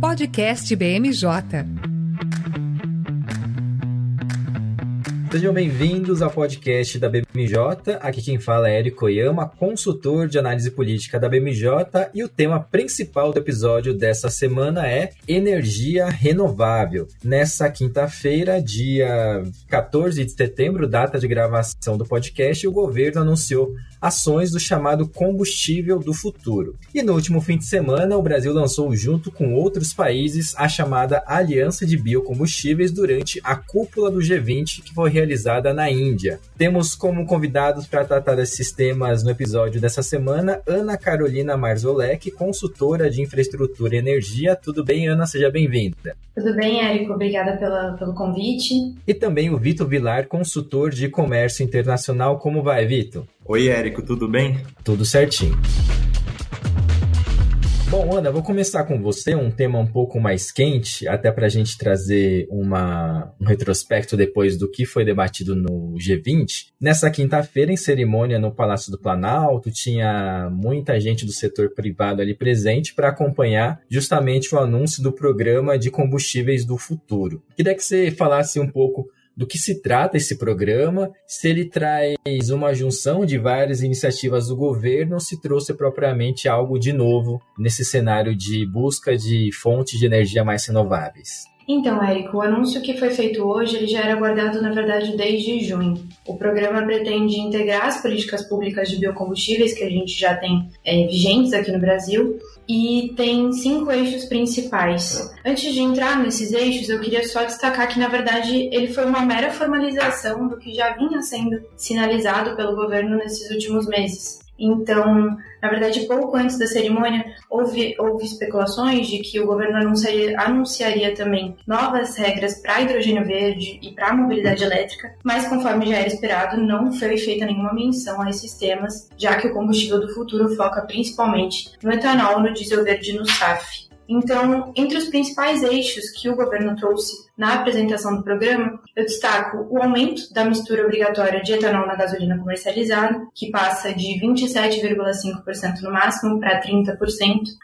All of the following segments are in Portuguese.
Podcast BMJ. Sejam bem-vindos ao podcast da BMJ. Aqui quem fala é Eric Oyama, consultor de análise política da BMJ, e o tema principal do episódio dessa semana é energia renovável. Nessa quinta-feira, dia 14 de setembro, data de gravação do podcast, o governo anunciou ações do chamado combustível do futuro. E no último fim de semana, o Brasil lançou, junto com outros países, a chamada Aliança de Biocombustíveis durante a cúpula do G20, que foi realizada na Índia. Temos como convidados para tratar desses temas no episódio dessa semana Ana Carolina Marzolek, consultora de infraestrutura e energia. Tudo bem, Ana? Seja bem-vinda. Tudo bem, Érico. Obrigada pela, pelo convite. E também o Vitor Vilar, consultor de comércio internacional. Como vai, Vitor? Oi, Érico, tudo bem? Tudo certinho. Bom, Ana, vou começar com você, um tema um pouco mais quente, até para a gente trazer uma, um retrospecto depois do que foi debatido no G20. Nessa quinta-feira, em cerimônia no Palácio do Planalto, tinha muita gente do setor privado ali presente para acompanhar justamente o anúncio do programa de combustíveis do futuro. Queria que você falasse um pouco do que se trata esse programa, se ele traz uma junção de várias iniciativas do governo, se trouxe propriamente algo de novo nesse cenário de busca de fontes de energia mais renováveis. Então, Érico, o anúncio que foi feito hoje ele já era aguardado, na verdade, desde junho. O programa pretende integrar as políticas públicas de biocombustíveis que a gente já tem é, vigentes aqui no Brasil e tem cinco eixos principais. Antes de entrar nesses eixos, eu queria só destacar que, na verdade, ele foi uma mera formalização do que já vinha sendo sinalizado pelo governo nesses últimos meses. Então, na verdade, pouco antes da cerimônia, houve, houve especulações de que o governo anunciaria, anunciaria também novas regras para hidrogênio verde e para mobilidade elétrica, mas conforme já era esperado, não foi feita nenhuma menção a esses temas, já que o combustível do futuro foca principalmente no etanol, no diesel verde e no SAF. Então, entre os principais eixos que o governo trouxe na apresentação do programa, eu destaco o aumento da mistura obrigatória de etanol na gasolina comercializada, que passa de 27,5% no máximo para 30%,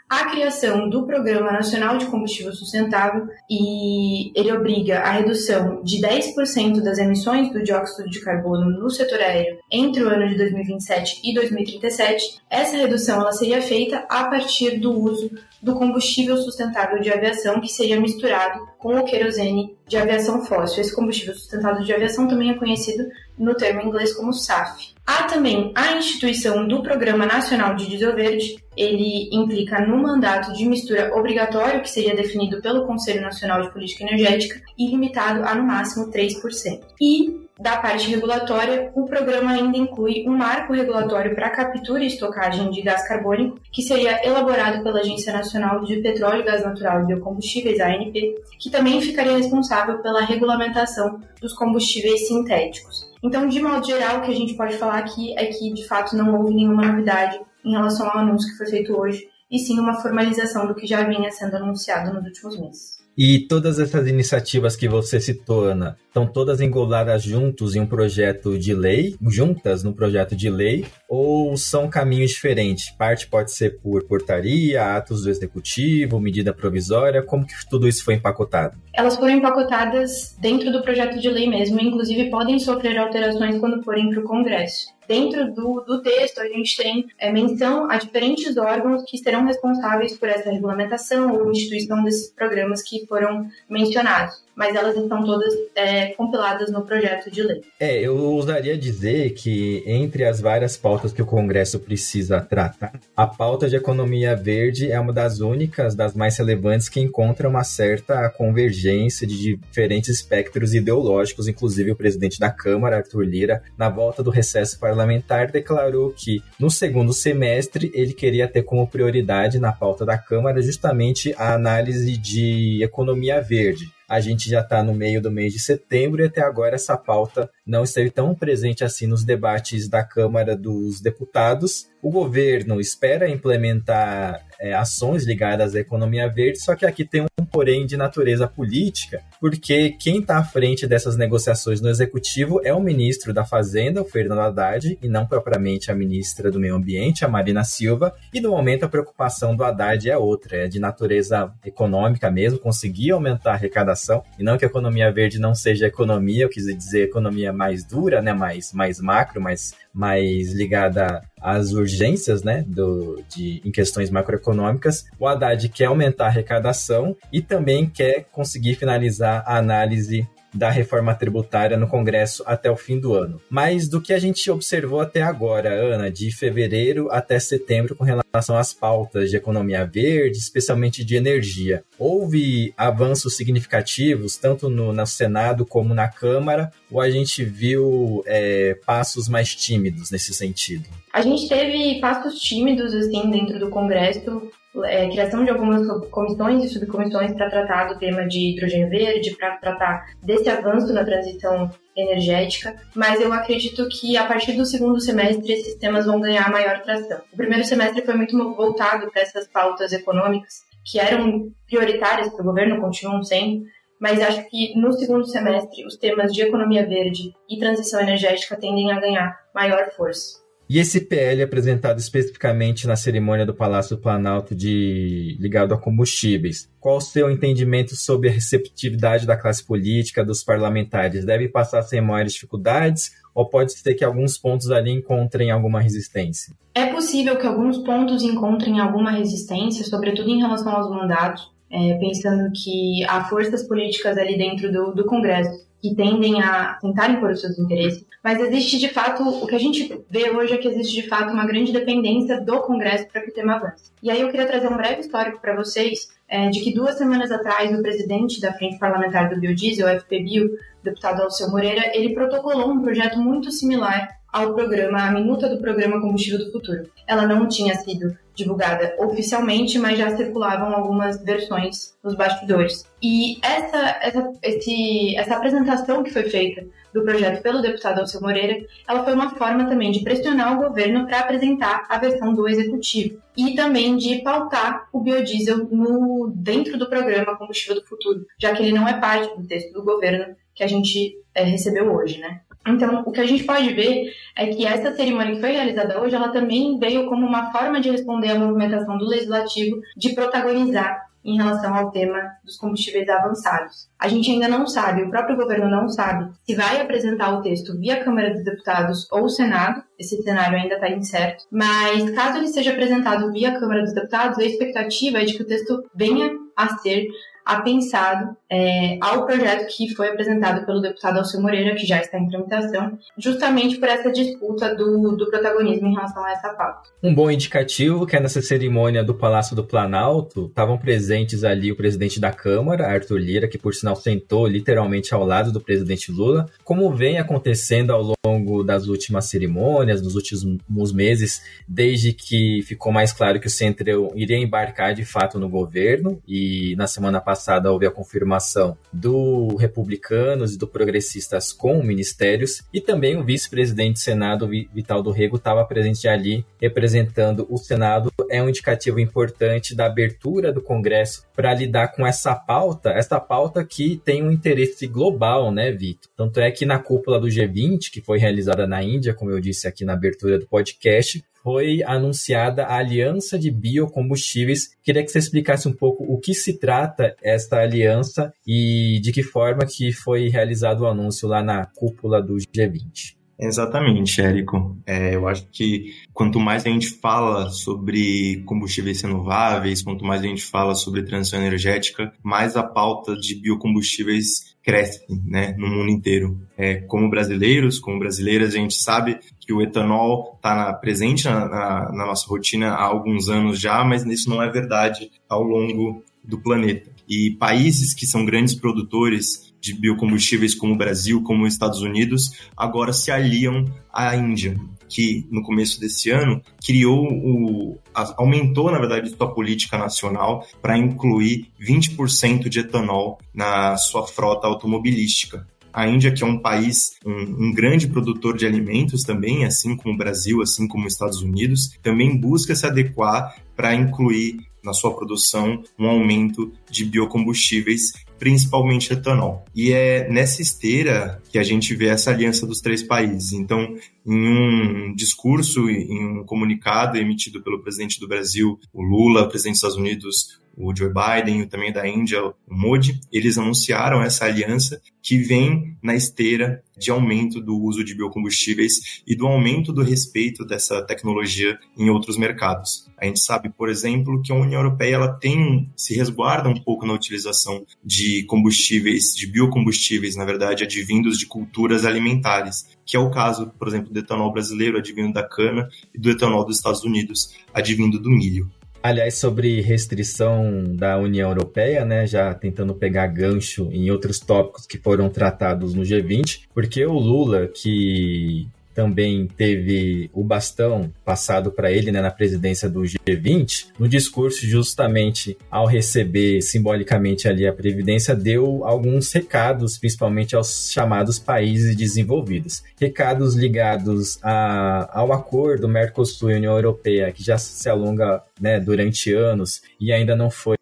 a criação do Programa Nacional de Combustível Sustentável, e ele obriga a redução de 10% das emissões do dióxido de carbono no setor aéreo entre o ano de 2027 e 2037. Essa redução ela seria feita a partir do uso do combustível sustentável de aviação, que seria misturado com o querosene de aviação fóssil. Esse combustível sustentável de aviação também é conhecido no termo inglês como SAF. Há também a instituição do Programa Nacional de Diesel Verde. Ele implica no mandato de mistura obrigatório, que seria definido pelo Conselho Nacional de Política Energética, e limitado a no máximo 3%. E da parte regulatória, o programa ainda inclui um marco regulatório para captura e estocagem de gás carbônico, que seria elaborado pela Agência Nacional de Petróleo, Gás Natural e Biocombustíveis, ANP, que também ficaria responsável pela regulamentação dos combustíveis sintéticos. Então, de modo geral, o que a gente pode falar aqui é que, de fato, não houve nenhuma novidade em relação ao anúncio que foi feito hoje, e sim uma formalização do que já vinha sendo anunciado nos últimos meses. E todas essas iniciativas que você citou, Ana, estão todas engoladas juntos em um projeto de lei, juntas no projeto de lei, ou são caminhos diferentes? Parte pode ser por portaria, atos do executivo, medida provisória, como que tudo isso foi empacotado? Elas foram empacotadas dentro do projeto de lei mesmo, inclusive podem sofrer alterações quando forem para o Congresso dentro do, do texto a gente tem é, menção a diferentes órgãos que serão responsáveis por essa regulamentação ou instituição desses programas que foram mencionados mas elas estão todas é, compiladas no projeto de lei. É, eu ousaria dizer que entre as várias pautas que o Congresso precisa tratar, a pauta de economia verde é uma das únicas, das mais relevantes, que encontra uma certa convergência de diferentes espectros ideológicos, inclusive o presidente da Câmara, Arthur Lira, na volta do recesso parlamentar, declarou que no segundo semestre ele queria ter como prioridade na pauta da Câmara justamente a análise de economia verde a gente já está no meio do mês de setembro e até agora essa pauta não esteve tão presente assim nos debates da Câmara dos Deputados. O governo espera implementar é, ações ligadas à economia verde, só que aqui tem um porém de natureza política, porque quem está à frente dessas negociações no executivo é o ministro da Fazenda, o Fernando Haddad, e não propriamente a ministra do Meio Ambiente, a Marina Silva. E no momento a preocupação do Haddad é outra, é de natureza econômica mesmo, conseguir aumentar a arrecadação, e não que a economia verde não seja economia, eu quis dizer economia mais dura, né, mais, mais macro, mais, mais ligada às urgências, né, do, de, em questões macroeconômicas. O Haddad quer aumentar a arrecadação e também quer conseguir finalizar a análise da reforma tributária no Congresso até o fim do ano. Mas do que a gente observou até agora, Ana, de fevereiro até setembro com relação às pautas de economia verde, especialmente de energia, houve avanços significativos tanto no, no Senado como na Câmara, ou a gente viu é, passos mais tímidos nesse sentido? A gente teve passos tímidos assim dentro do Congresso é, criação de algumas comissões e subcomissões para tratar do tema de hidrogênio verde, para tratar desse avanço na transição energética, mas eu acredito que a partir do segundo semestre esses temas vão ganhar maior tração. O primeiro semestre foi muito voltado para essas pautas econômicas que eram prioritárias para o governo, continuam sendo, mas acho que no segundo semestre os temas de economia verde e transição energética tendem a ganhar maior força. E esse PL apresentado especificamente na cerimônia do Palácio do Planalto de ligado a combustíveis, qual o seu entendimento sobre a receptividade da classe política, dos parlamentares? Deve passar sem maiores dificuldades ou pode ser que alguns pontos ali encontrem alguma resistência? É possível que alguns pontos encontrem alguma resistência, sobretudo em relação aos mandatos, é, pensando que há forças políticas ali dentro do, do Congresso que tendem a tentar impor os seus interesses, mas existe de fato, o que a gente vê hoje é que existe de fato uma grande dependência do Congresso para que o tema avance. E aí eu queria trazer um breve histórico para vocês é, de que duas semanas atrás o presidente da Frente Parlamentar do Biodiesel, o FPBio, deputado Alceu Moreira, ele protocolou um projeto muito similar ao programa, a minuta do programa Combustível do Futuro. Ela não tinha sido divulgada oficialmente, mas já circulavam algumas versões nos bastidores. E essa, essa, esse, essa apresentação que foi feita do projeto pelo deputado Alceu Moreira, ela foi uma forma também de pressionar o governo para apresentar a versão do executivo e também de pautar o biodiesel no, dentro do programa Combustível do Futuro, já que ele não é parte do texto do governo que a gente é, recebeu hoje, né? Então, o que a gente pode ver é que essa cerimônia que foi realizada hoje, ela também veio como uma forma de responder à movimentação do legislativo de protagonizar em relação ao tema dos combustíveis avançados. A gente ainda não sabe, o próprio governo não sabe se vai apresentar o texto via Câmara dos Deputados ou Senado, esse cenário ainda está incerto, mas caso ele seja apresentado via Câmara dos Deputados, a expectativa é de que o texto venha a ser apensado é, ao projeto que foi apresentado pelo deputado Alceu Moreira, que já está em tramitação, justamente por essa disputa do, do protagonismo em relação a essa pauta. Um bom indicativo que é nessa cerimônia do Palácio do Planalto estavam presentes ali o presidente da Câmara, Arthur Lira, que por sinal sentou literalmente ao lado do presidente Lula, como vem acontecendo ao longo das últimas cerimônias, nos últimos meses, desde que ficou mais claro que o Centrão iria embarcar de fato no governo e na semana passada passada houve a confirmação do Republicanos e do Progressistas com ministérios, e também o vice-presidente do Senado, Vital do Rego, estava presente ali representando o Senado. É um indicativo importante da abertura do Congresso para lidar com essa pauta, essa pauta que tem um interesse global, né, Vitor? Tanto é que na cúpula do G20, que foi realizada na Índia, como eu disse aqui na abertura do podcast, foi anunciada a Aliança de Biocombustíveis. Queria que você explicasse um pouco o que se trata esta aliança e de que forma que foi realizado o anúncio lá na cúpula do G20. Exatamente, Érico. É, eu acho que quanto mais a gente fala sobre combustíveis renováveis, quanto mais a gente fala sobre transição energética, mais a pauta de biocombustíveis cresce né, no mundo inteiro. É, como brasileiros, como brasileiras, a gente sabe que o etanol está presente na, na, na nossa rotina há alguns anos já, mas isso não é verdade ao longo do planeta. E países que são grandes produtores de biocombustíveis como o Brasil, como os Estados Unidos, agora se aliam à Índia, que no começo desse ano criou o aumentou na verdade sua política nacional para incluir 20% de etanol na sua frota automobilística. A Índia, que é um país, um, um, grande produtor de alimentos também, assim como o Brasil, assim como os Estados Unidos, também busca se adequar para incluir na sua produção um aumento de biocombustíveis principalmente etanol. E é nessa esteira que a gente vê essa aliança dos três países. Então, em um discurso, em um comunicado emitido pelo presidente do Brasil, o Lula, presidente dos Estados Unidos, o Joe Biden, também da Índia, o Modi, eles anunciaram essa aliança que vem na esteira de aumento do uso de biocombustíveis e do aumento do respeito dessa tecnologia em outros mercados. A gente sabe, por exemplo, que a União Europeia ela tem se resguarda um pouco na utilização de combustíveis, de biocombustíveis, na verdade, advindos de culturas alimentares, que é o caso, por exemplo, do etanol brasileiro advindo da cana e do etanol dos Estados Unidos advindo do milho. Aliás, sobre restrição da União Europeia, né, já tentando pegar gancho em outros tópicos que foram tratados no G20, porque o Lula, que também teve o bastão passado para ele né, na presidência do G20, no discurso, justamente ao receber simbolicamente ali a Previdência, deu alguns recados, principalmente aos chamados países desenvolvidos. Recados ligados a, ao acordo Mercosul e União Europeia, que já se alonga né, durante anos e ainda não foi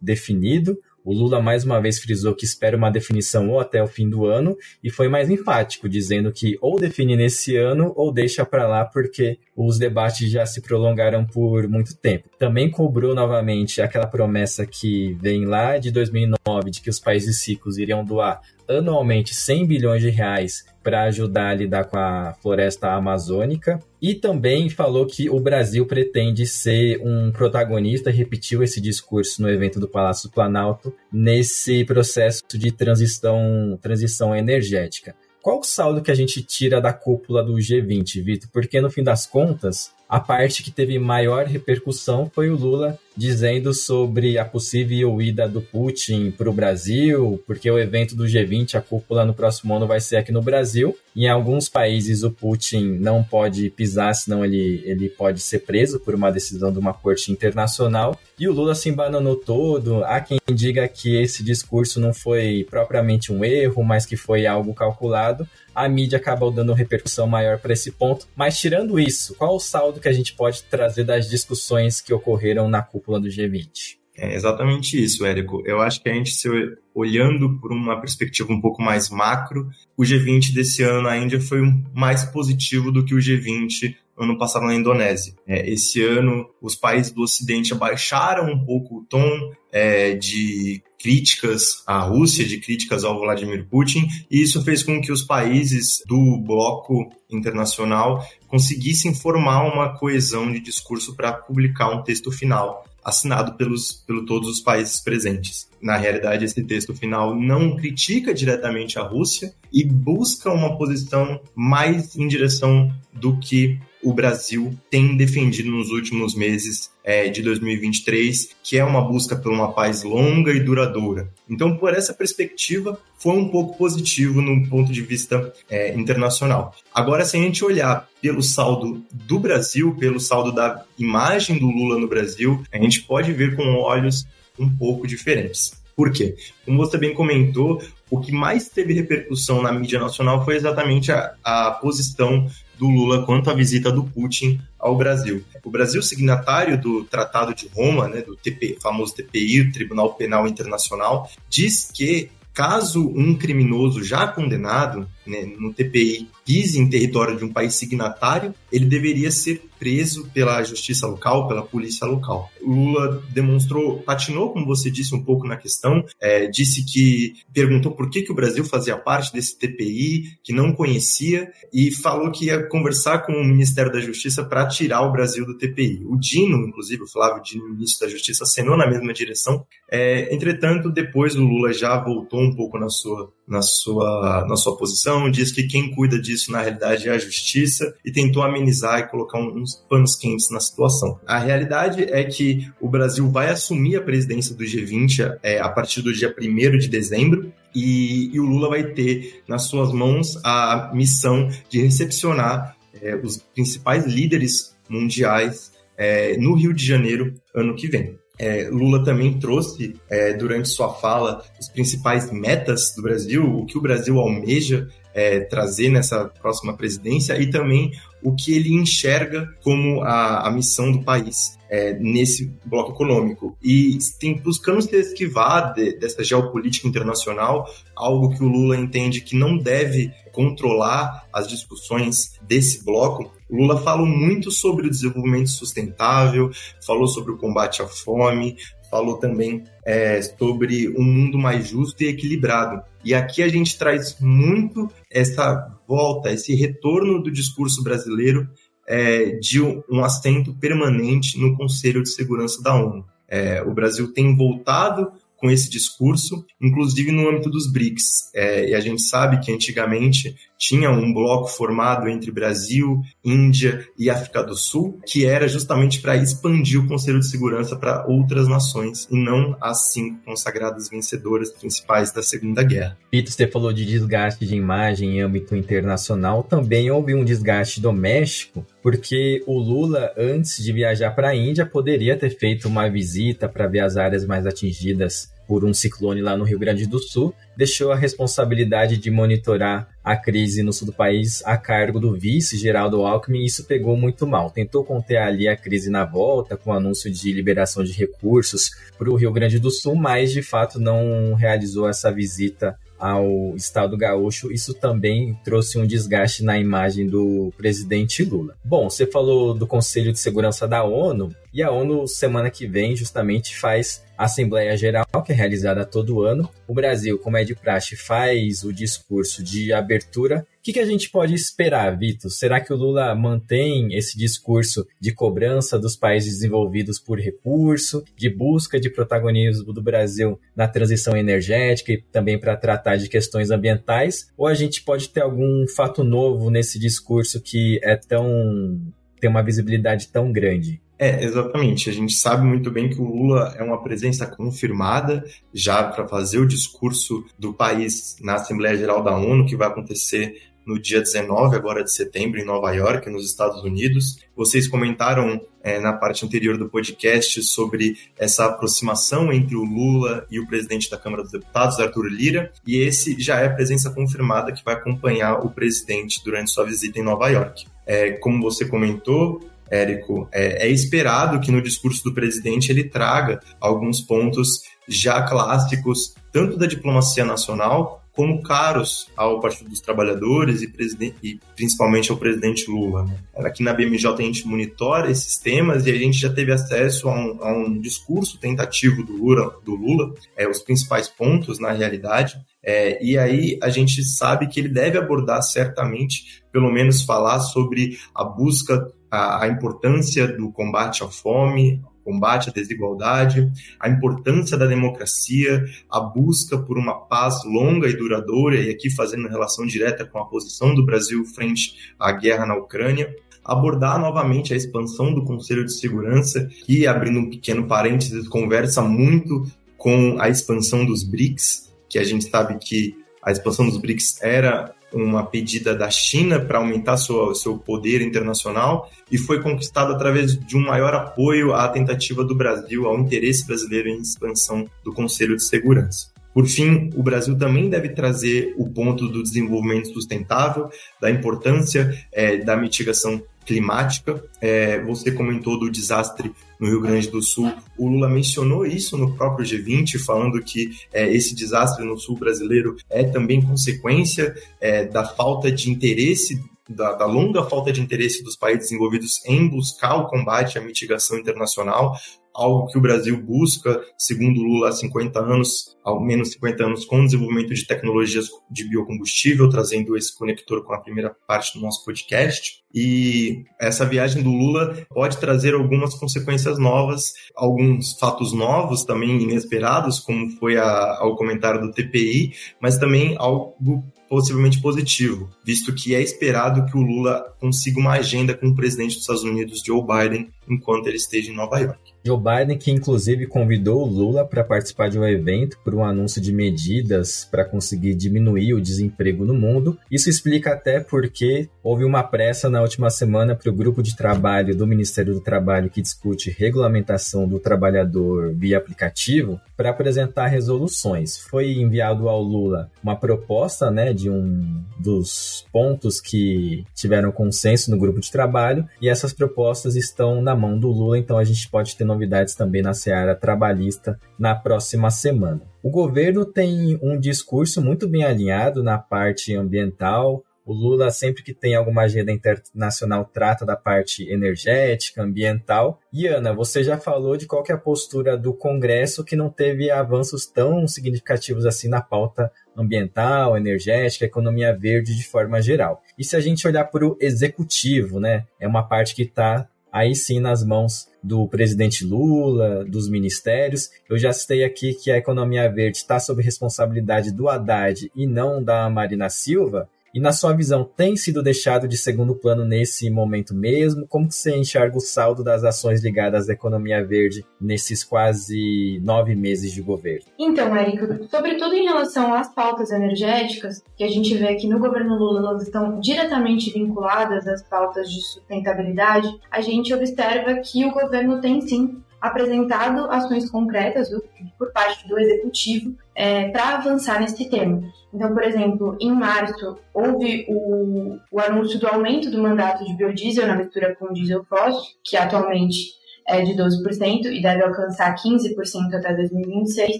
definido o Lula mais uma vez frisou que espera uma definição ou até o fim do ano e foi mais enfático, dizendo que ou define nesse ano ou deixa para lá porque os debates já se prolongaram por muito tempo. Também cobrou novamente aquela promessa que vem lá de 2009 de que os países ricos iriam doar anualmente 100 bilhões de reais para ajudar a lidar com a floresta amazônica. E também falou que o Brasil pretende ser um protagonista, repetiu esse discurso no evento do Palácio do Planalto, nesse processo de transição, transição energética. Qual o saldo que a gente tira da cúpula do G20, Vitor? Porque no fim das contas, a parte que teve maior repercussão foi o Lula dizendo sobre a possível ida do Putin para o Brasil, porque o evento do G20, a cúpula no próximo ano vai ser aqui no Brasil. Em alguns países o Putin não pode pisar, senão ele, ele pode ser preso por uma decisão de uma corte internacional. E o Lula se embananou todo. Há quem diga que esse discurso não foi propriamente um erro, mas que foi algo calculado a mídia acabou dando repercussão maior para esse ponto. Mas tirando isso, qual o saldo que a gente pode trazer das discussões que ocorreram na cúpula do G20? É exatamente isso, Érico. Eu acho que a gente, se olhando por uma perspectiva um pouco mais macro, o G20 desse ano na Índia foi mais positivo do que o G20 ano passado na Indonésia. É, esse ano, os países do Ocidente abaixaram um pouco o tom é, de críticas à Rússia, de críticas ao Vladimir Putin, e isso fez com que os países do bloco internacional conseguissem formar uma coesão de discurso para publicar um texto final assinado pelos pelo todos os países presentes. Na realidade, esse texto final não critica diretamente a Rússia e busca uma posição mais em direção do que o Brasil tem defendido nos últimos meses é, de 2023, que é uma busca por uma paz longa e duradoura. Então, por essa perspectiva, foi um pouco positivo no ponto de vista é, internacional. Agora, se a gente olhar pelo saldo do Brasil, pelo saldo da imagem do Lula no Brasil, a gente pode ver com olhos um pouco diferentes. Por quê? Como você bem comentou, o que mais teve repercussão na mídia nacional foi exatamente a, a posição do Lula quanto à visita do Putin ao Brasil. O Brasil, signatário do Tratado de Roma, né, do TP, famoso TPI, o Tribunal Penal Internacional, diz que caso um criminoso já condenado né, no TPI pise em território de um país signatário, ele deveria ser preso pela justiça local, pela polícia local. Lula demonstrou, patinou, como você disse, um pouco na questão, é, disse que perguntou por que, que o Brasil fazia parte desse TPI, que não conhecia, e falou que ia conversar com o Ministério da Justiça para tirar o Brasil do TPI. O Dino, inclusive, o Flávio Dino, ministro da Justiça, acenou na mesma direção. É, entretanto, depois o Lula já voltou um pouco na sua, na sua, na sua posição, diz que quem cuida disso na realidade é a justiça e tentou amenizar e colocar uns panos quentes na situação. A realidade é que o Brasil vai assumir a presidência do G20 é, a partir do dia 1 de dezembro. E, e, o Lula vai ter nas suas mãos a missão de recepcionar é, os principais líderes mundiais é, no Rio de Janeiro ano que vem. É, Lula também trouxe é, durante sua fala os principais metas do Brasil, o que o Brasil almeja é, trazer nessa próxima presidência e também o que ele enxerga como a, a missão do país é, nesse bloco econômico. E tem buscando se esquivar de, dessa geopolítica internacional, algo que o Lula entende que não deve controlar as discussões desse bloco. Lula falou muito sobre o desenvolvimento sustentável, falou sobre o combate à fome, falou também é, sobre um mundo mais justo e equilibrado. E aqui a gente traz muito essa volta, esse retorno do discurso brasileiro é, de um assento permanente no Conselho de Segurança da ONU. É, o Brasil tem voltado com esse discurso, inclusive no âmbito dos BRICS. É, e a gente sabe que antigamente tinha um bloco formado entre Brasil, Índia e África do Sul, que era justamente para expandir o Conselho de Segurança para outras nações e não as cinco consagradas vencedoras principais da Segunda Guerra. Pito, você falou de desgaste de imagem em âmbito internacional, também houve um desgaste doméstico, porque o Lula, antes de viajar para a Índia, poderia ter feito uma visita para ver as áreas mais atingidas por um ciclone lá no Rio Grande do Sul, deixou a responsabilidade de monitorar a crise no sul do país a cargo do vice Geraldo Alckmin e isso pegou muito mal. Tentou conter ali a crise na volta com o anúncio de liberação de recursos para o Rio Grande do Sul, mas de fato não realizou essa visita ao Estado gaúcho, isso também trouxe um desgaste na imagem do presidente Lula. Bom, você falou do Conselho de Segurança da ONU, e a ONU, semana que vem, justamente faz Assembleia Geral, que é realizada todo ano. O Brasil, como é de praxe, faz o discurso de abertura. O que, que a gente pode esperar, Vitor? Será que o Lula mantém esse discurso de cobrança dos países desenvolvidos por recurso, de busca de protagonismo do Brasil na transição energética e também para tratar de questões ambientais? Ou a gente pode ter algum fato novo nesse discurso que é tão tem uma visibilidade tão grande? É, exatamente. A gente sabe muito bem que o Lula é uma presença confirmada já para fazer o discurso do país na Assembleia Geral da ONU, que vai acontecer no dia 19 agora de setembro em Nova York, nos Estados Unidos. Vocês comentaram é, na parte anterior do podcast sobre essa aproximação entre o Lula e o presidente da Câmara dos Deputados, Arthur Lira, e esse já é a presença confirmada que vai acompanhar o presidente durante sua visita em Nova York. É, como você comentou, Érico, é, é esperado que no discurso do presidente ele traga alguns pontos já clássicos, tanto da diplomacia nacional como caros ao Partido dos Trabalhadores e, e principalmente ao presidente Lula. Né? Aqui na BMJ a gente monitora esses temas e a gente já teve acesso a um, a um discurso tentativo do Lula, do Lula é, os principais pontos na realidade. É, e aí a gente sabe que ele deve abordar certamente, pelo menos falar sobre a busca a, a importância do combate à fome, combate à desigualdade, a importância da democracia, a busca por uma paz longa e duradoura, e aqui fazendo relação direta com a posição do Brasil frente à guerra na Ucrânia, abordar novamente a expansão do Conselho de Segurança, que, abrindo um pequeno parênteses, conversa muito com a expansão dos BRICS, que a gente sabe que a expansão dos BRICS era uma pedida da China para aumentar sua, seu poder internacional e foi conquistado através de um maior apoio à tentativa do Brasil, ao interesse brasileiro em expansão do Conselho de Segurança. Por fim, o Brasil também deve trazer o ponto do desenvolvimento sustentável, da importância é, da mitigação climática. É, você comentou do desastre no Rio Grande do Sul. O Lula mencionou isso no próprio G20, falando que é, esse desastre no sul brasileiro é também consequência é, da falta de interesse da, da, longa falta de interesse dos países envolvidos em buscar o combate à mitigação internacional, algo que o Brasil busca, segundo Lula, há 50 anos, ao menos 50 anos, com o desenvolvimento de tecnologias de biocombustível, trazendo esse conector com a primeira parte do nosso podcast. E essa viagem do Lula pode trazer algumas consequências novas, alguns fatos novos também inesperados, como foi a, ao comentário do TPI, mas também algo possivelmente positivo, visto que é esperado que o Lula consiga uma agenda com o presidente dos Estados Unidos, Joe Biden, enquanto ele esteja em Nova York. Joe Biden, que inclusive convidou o Lula para participar de um evento por um anúncio de medidas para conseguir diminuir o desemprego no mundo. Isso explica até porque houve uma pressa na última semana para o grupo de trabalho do Ministério do Trabalho que discute regulamentação do trabalhador via aplicativo para apresentar resoluções. Foi enviado ao Lula uma proposta né, de um dos pontos que tiveram consenso no grupo de trabalho e essas propostas estão na mão do Lula, então a gente pode ter novidades também na seara trabalhista na próxima semana. O governo tem um discurso muito bem alinhado na parte ambiental. O Lula, sempre que tem alguma agenda internacional, trata da parte energética, ambiental. E Ana, você já falou de qual é a postura do Congresso que não teve avanços tão significativos assim na pauta ambiental, energética, economia verde de forma geral. E se a gente olhar para o executivo, né, é uma parte que está aí sim nas mãos do presidente Lula, dos ministérios. Eu já citei aqui que a economia verde está sob responsabilidade do Haddad e não da Marina Silva. E na sua visão, tem sido deixado de segundo plano nesse momento mesmo? Como você enxerga o saldo das ações ligadas à economia verde nesses quase nove meses de governo? Então, Érico, sobretudo em relação às pautas energéticas, que a gente vê que no governo Lula elas estão diretamente vinculadas às pautas de sustentabilidade, a gente observa que o governo tem sim apresentado ações concretas por parte do executivo é, para avançar nesse tema. Então, por exemplo, em março houve o, o anúncio do aumento do mandato de biodiesel na mistura com diesel fóssil, que atualmente é de 12% e deve alcançar 15% até 2026,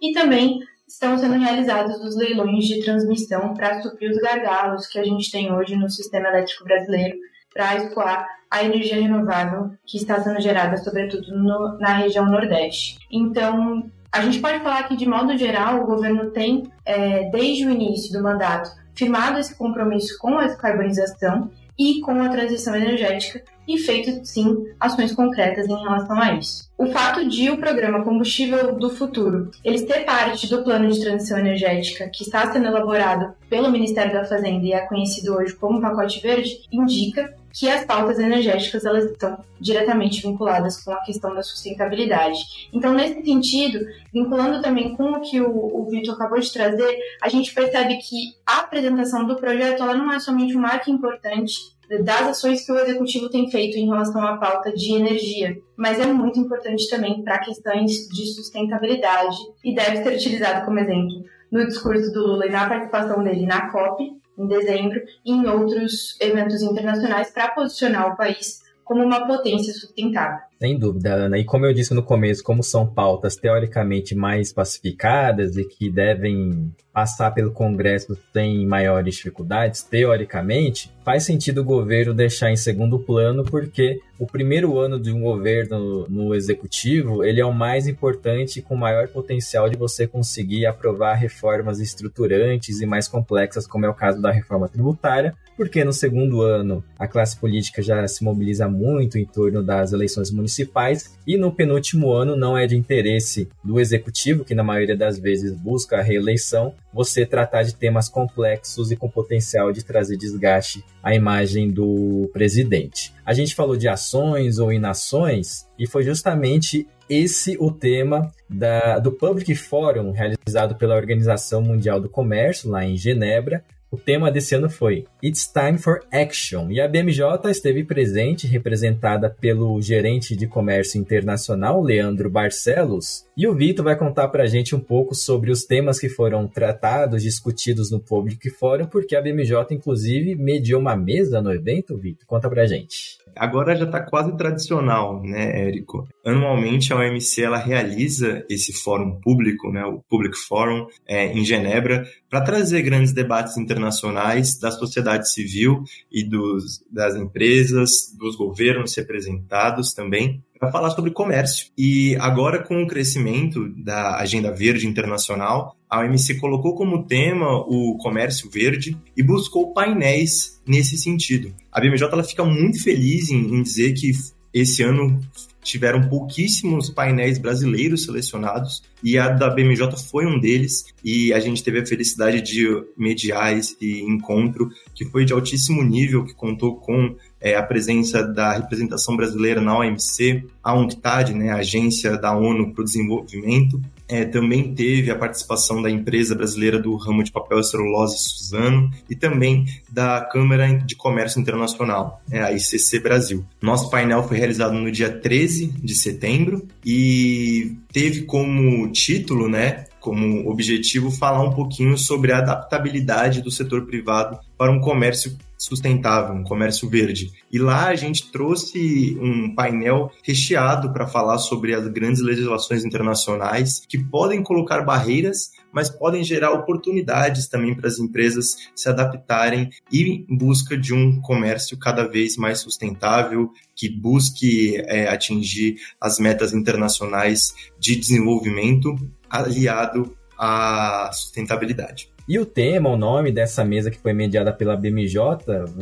e também estão sendo realizados os leilões de transmissão para suprir os gargalos que a gente tem hoje no sistema elétrico brasileiro para escoar a energia renovável que está sendo gerada, sobretudo no, na região Nordeste. Então, a gente pode falar que, de modo geral, o governo tem, é, desde o início do mandato, firmado esse compromisso com a descarbonização e com a transição energética e feito, sim, ações concretas em relação a isso. O fato de o programa Combustível do Futuro ele ter parte do plano de transição energética que está sendo elaborado pelo Ministério da Fazenda e é conhecido hoje como Pacote Verde, indica que as pautas energéticas elas estão diretamente vinculadas com a questão da sustentabilidade. Então, nesse sentido, vinculando também com o que o, o Vitor acabou de trazer, a gente percebe que a apresentação do projeto ela não é somente um marco importante das ações que o executivo tem feito em relação à pauta de energia, mas é muito importante também para questões de sustentabilidade e deve ser utilizado como exemplo no discurso do Lula e na participação dele na COP, em dezembro, e em outros eventos internacionais para posicionar o país como uma potência sustentável. Sem dúvida, Ana. E como eu disse no começo, como são pautas teoricamente mais pacificadas e que devem passar pelo Congresso sem maiores dificuldades, teoricamente, faz sentido o governo deixar em segundo plano, porque o primeiro ano de um governo no executivo, ele é o mais importante com maior potencial de você conseguir aprovar reformas estruturantes e mais complexas, como é o caso da reforma tributária, porque no segundo ano a classe política já se mobiliza muito em torno das eleições municipais e no penúltimo ano não é de interesse do executivo, que na maioria das vezes busca a reeleição, você tratar de temas complexos e com potencial de trazer desgaste à imagem do presidente. A gente falou de ações ou inações e foi justamente esse o tema da, do Public Forum realizado pela Organização Mundial do Comércio lá em Genebra, o tema desse ano foi It's Time for Action e a BMJ esteve presente, representada pelo gerente de comércio internacional, Leandro Barcelos. E o Vitor vai contar para a gente um pouco sobre os temas que foram tratados, discutidos no Public Forum, porque a BMJ, inclusive, mediou uma mesa no evento, Vitor. Conta para a gente agora já está quase tradicional, né, Érico? Anualmente a OMC ela realiza esse fórum público, né, o Public Forum, é, em Genebra, para trazer grandes debates internacionais da sociedade civil e dos, das empresas, dos governos representados também, para falar sobre comércio. E agora, com o crescimento da agenda verde internacional, a OMC colocou como tema o comércio verde e buscou painéis nesse sentido. A BMJ ela fica muito feliz em, em dizer que esse ano tiveram pouquíssimos painéis brasileiros selecionados e a da BMJ foi um deles e a gente teve a felicidade de mediar esse encontro que foi de altíssimo nível, que contou com é, a presença da representação brasileira na OMC, a UNCTAD, né, a Agência da ONU para o Desenvolvimento, é, também teve a participação da empresa brasileira do ramo de papel e celulose Suzano e também da Câmara de Comércio Internacional, é, a ICC Brasil. Nosso painel foi realizado no dia 13 de setembro e teve como título, né, como objetivo falar um pouquinho sobre a adaptabilidade do setor privado para um comércio sustentável, um comércio verde. E lá a gente trouxe um painel recheado para falar sobre as grandes legislações internacionais que podem colocar barreiras, mas podem gerar oportunidades também para as empresas se adaptarem e em busca de um comércio cada vez mais sustentável, que busque é, atingir as metas internacionais de desenvolvimento aliado à sustentabilidade. E o tema, o nome dessa mesa que foi mediada pela BMJ,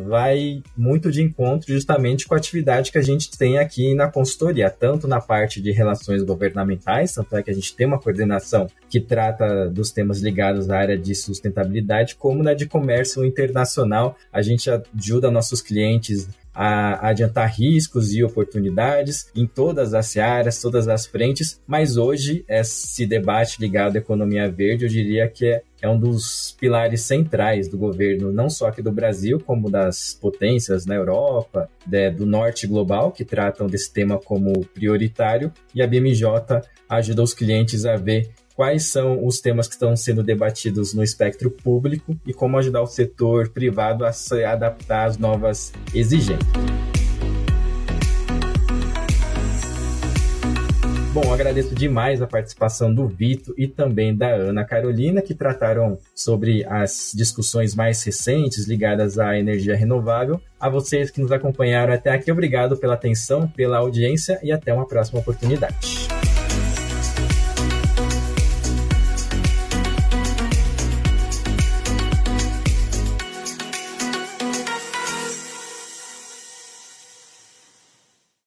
vai muito de encontro justamente com a atividade que a gente tem aqui na consultoria, tanto na parte de relações governamentais, tanto é que a gente tem uma coordenação que trata dos temas ligados à área de sustentabilidade, como na de comércio internacional. A gente ajuda nossos clientes a, adiantar riscos e oportunidades em todas as áreas, todas as frentes, mas hoje esse debate ligado à economia verde, eu diria que é, é um dos pilares centrais do governo, não só aqui do Brasil, como das potências na Europa, de, do norte global, que tratam desse tema como prioritário, e a BMJ ajuda os clientes a ver quais são os temas que estão sendo debatidos no espectro público e como ajudar o setor privado a se adaptar às novas exigências. Bom, agradeço demais a participação do Vito e também da Ana Carolina, que trataram sobre as discussões mais recentes ligadas à energia renovável. A vocês que nos acompanharam até aqui, obrigado pela atenção, pela audiência e até uma próxima oportunidade.